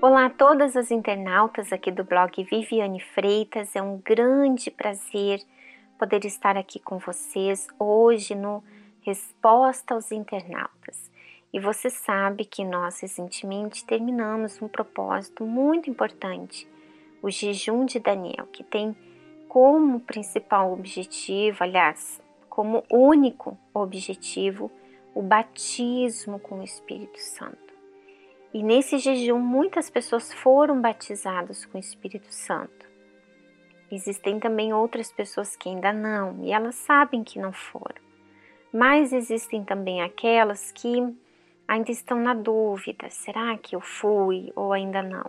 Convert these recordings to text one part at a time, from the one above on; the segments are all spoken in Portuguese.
Olá a todas as internautas aqui do blog Viviane Freitas. É um grande prazer poder estar aqui com vocês hoje no Resposta aos Internautas. E você sabe que nós recentemente terminamos um propósito muito importante, o jejum de Daniel, que tem como principal objetivo, aliás, como único objetivo, o batismo com o Espírito Santo. E nesse jejum, muitas pessoas foram batizadas com o Espírito Santo. Existem também outras pessoas que ainda não, e elas sabem que não foram. Mas existem também aquelas que ainda estão na dúvida: será que eu fui ou ainda não?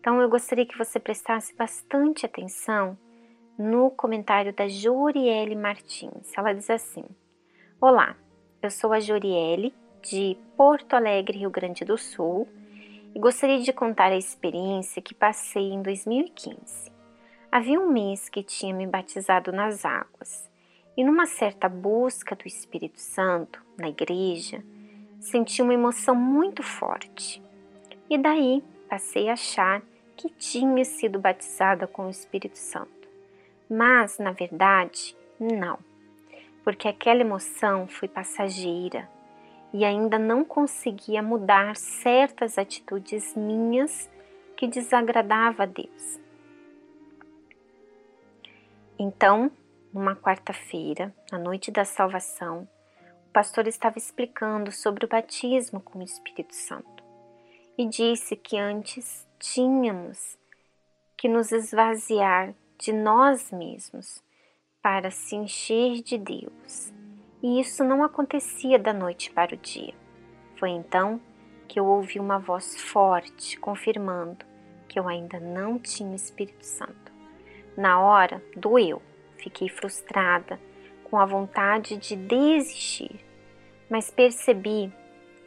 Então eu gostaria que você prestasse bastante atenção no comentário da Joriele Martins. Ela diz assim: Olá, eu sou a Joriele de Porto Alegre, Rio Grande do Sul, e gostaria de contar a experiência que passei em 2015. Havia um mês que tinha me batizado nas águas, e numa certa busca do Espírito Santo na igreja, senti uma emoção muito forte. E daí passei a achar que tinha sido batizada com o Espírito Santo. Mas, na verdade, não, porque aquela emoção foi passageira e ainda não conseguia mudar certas atitudes minhas que desagradava a Deus. Então, numa quarta-feira, na noite da salvação, o pastor estava explicando sobre o batismo com o Espírito Santo e disse que antes tínhamos que nos esvaziar de nós mesmos para se encher de Deus e isso não acontecia da noite para o dia. Foi então que eu ouvi uma voz forte confirmando que eu ainda não tinha Espírito Santo. Na hora, doeu, fiquei frustrada, com a vontade de desistir, mas percebi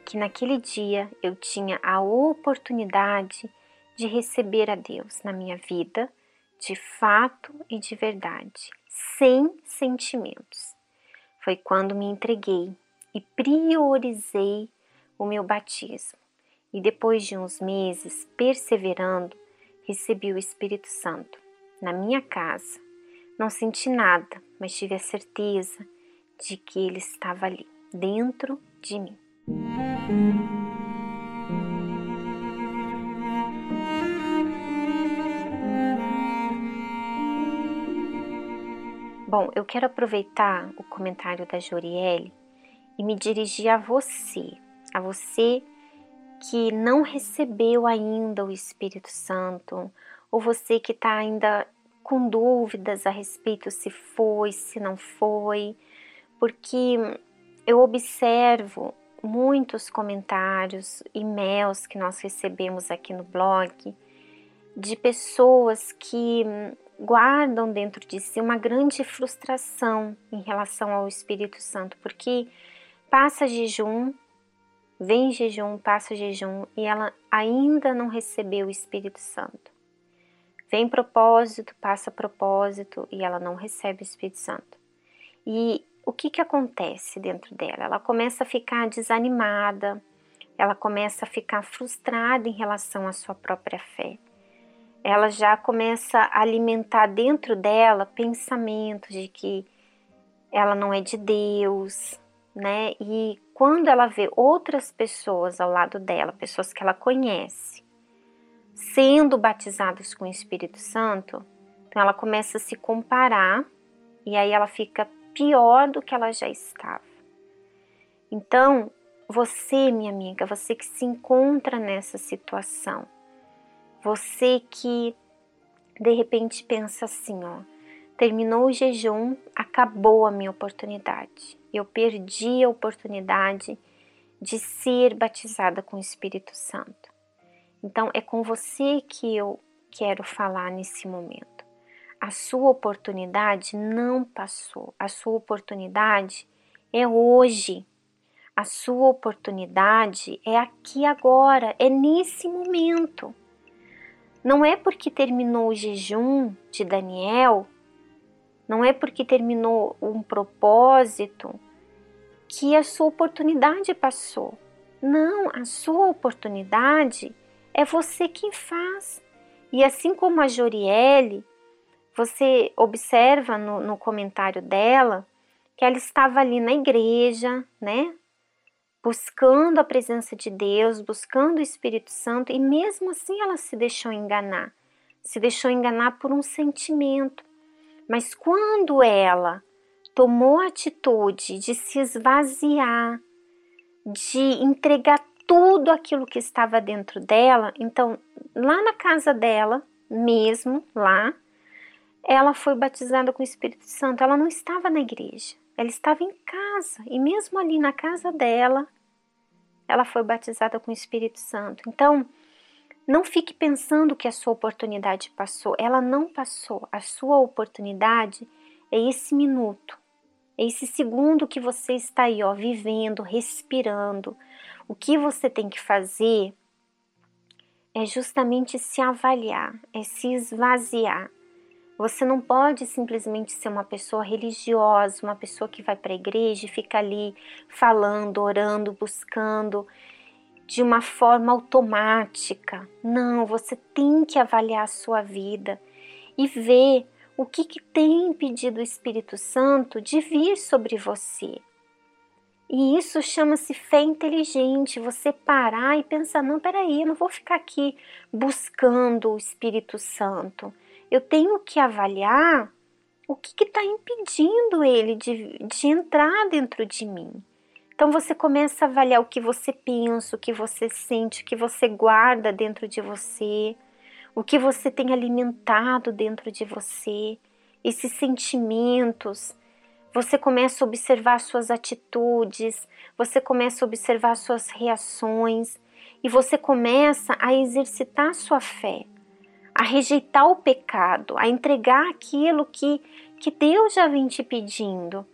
que naquele dia eu tinha a oportunidade de receber a Deus na minha vida, de fato e de verdade, sem sentimentos foi quando me entreguei e priorizei o meu batismo. E depois de uns meses perseverando, recebi o Espírito Santo na minha casa. Não senti nada, mas tive a certeza de que ele estava ali, dentro de mim. Bom, eu quero aproveitar o comentário da Joriele e me dirigir a você, a você que não recebeu ainda o Espírito Santo, ou você que está ainda com dúvidas a respeito se foi, se não foi, porque eu observo muitos comentários, e-mails que nós recebemos aqui no blog de pessoas que guardam dentro de si uma grande frustração em relação ao Espírito Santo, porque passa jejum, vem jejum, passa jejum e ela ainda não recebeu o Espírito Santo. Vem propósito, passa propósito e ela não recebe o Espírito Santo. E o que, que acontece dentro dela? Ela começa a ficar desanimada, ela começa a ficar frustrada em relação à sua própria fé ela já começa a alimentar dentro dela pensamentos de que ela não é de Deus, né? E quando ela vê outras pessoas ao lado dela, pessoas que ela conhece, sendo batizadas com o Espírito Santo, então ela começa a se comparar e aí ela fica pior do que ela já estava. Então, você, minha amiga, você que se encontra nessa situação, você que de repente pensa assim, ó, terminou o jejum, acabou a minha oportunidade. Eu perdi a oportunidade de ser batizada com o Espírito Santo. Então é com você que eu quero falar nesse momento. A sua oportunidade não passou. A sua oportunidade é hoje. A sua oportunidade é aqui agora, é nesse momento. Não é porque terminou o jejum de Daniel Não é porque terminou um propósito que a sua oportunidade passou. Não, a sua oportunidade é você quem faz. E assim como a Joriele, você observa no, no comentário dela que ela estava ali na igreja, né? Buscando a presença de Deus, buscando o Espírito Santo, e mesmo assim ela se deixou enganar. Se deixou enganar por um sentimento. Mas quando ela tomou a atitude de se esvaziar, de entregar tudo aquilo que estava dentro dela, então lá na casa dela, mesmo lá, ela foi batizada com o Espírito Santo. Ela não estava na igreja, ela estava em casa e mesmo ali na casa dela, ela foi batizada com o Espírito Santo. Então, não fique pensando que a sua oportunidade passou. Ela não passou. A sua oportunidade é esse minuto, é esse segundo que você está aí, ó, vivendo, respirando. O que você tem que fazer é justamente se avaliar, é se esvaziar. Você não pode simplesmente ser uma pessoa religiosa, uma pessoa que vai para a igreja e fica ali falando, orando, buscando de uma forma automática. Não, você tem que avaliar a sua vida e ver o que, que tem impedido o Espírito Santo de vir sobre você. E isso chama-se fé inteligente, você parar e pensar, não, peraí, eu não vou ficar aqui buscando o Espírito Santo eu tenho que avaliar o que está impedindo ele de, de entrar dentro de mim. Então você começa a avaliar o que você pensa, o que você sente, o que você guarda dentro de você, o que você tem alimentado dentro de você, esses sentimentos. Você começa a observar suas atitudes, você começa a observar suas reações e você começa a exercitar sua fé a rejeitar o pecado, a entregar aquilo que, que Deus já vem te pedindo.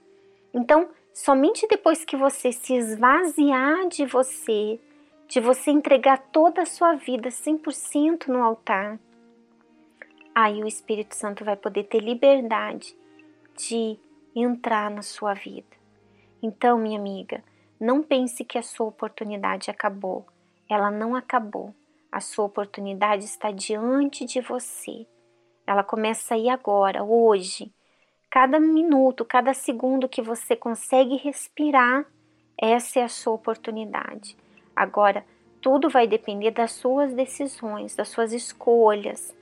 Então, somente depois que você se esvaziar de você, de você entregar toda a sua vida 100% no altar, aí o Espírito Santo vai poder ter liberdade de entrar na sua vida. Então, minha amiga, não pense que a sua oportunidade acabou. Ela não acabou. A sua oportunidade está diante de você. Ela começa aí agora, hoje. Cada minuto, cada segundo que você consegue respirar, essa é a sua oportunidade. Agora, tudo vai depender das suas decisões, das suas escolhas.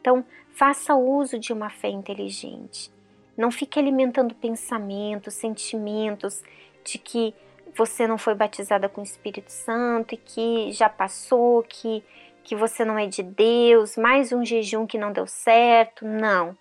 Então, faça uso de uma fé inteligente. Não fique alimentando pensamentos, sentimentos de que você não foi batizada com o Espírito Santo e que já passou, que, que você não é de Deus, mais um jejum que não deu certo. Não.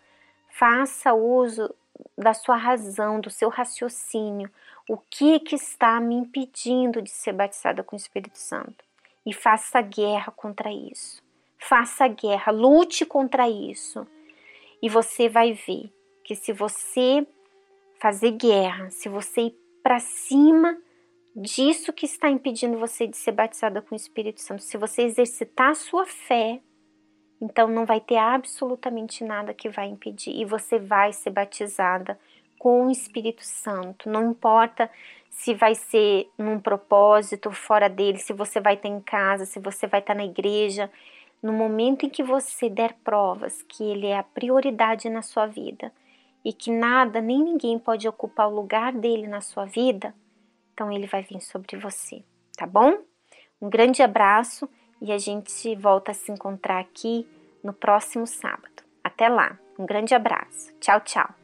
Faça uso da sua razão, do seu raciocínio. O que, que está me impedindo de ser batizada com o Espírito Santo? E faça guerra contra isso. Faça guerra, lute contra isso. E você vai ver que se você fazer guerra, se você ir para cima disso que está impedindo você de ser batizada com o Espírito Santo. Se você exercitar a sua fé, então não vai ter absolutamente nada que vai impedir e você vai ser batizada com o Espírito Santo. Não importa se vai ser num propósito fora dele, se você vai estar em casa, se você vai estar na igreja, no momento em que você der provas que ele é a prioridade na sua vida e que nada nem ninguém pode ocupar o lugar dele na sua vida, então ele vai vir sobre você, tá bom? Um grande abraço e a gente volta a se encontrar aqui no próximo sábado. Até lá, um grande abraço. Tchau, tchau.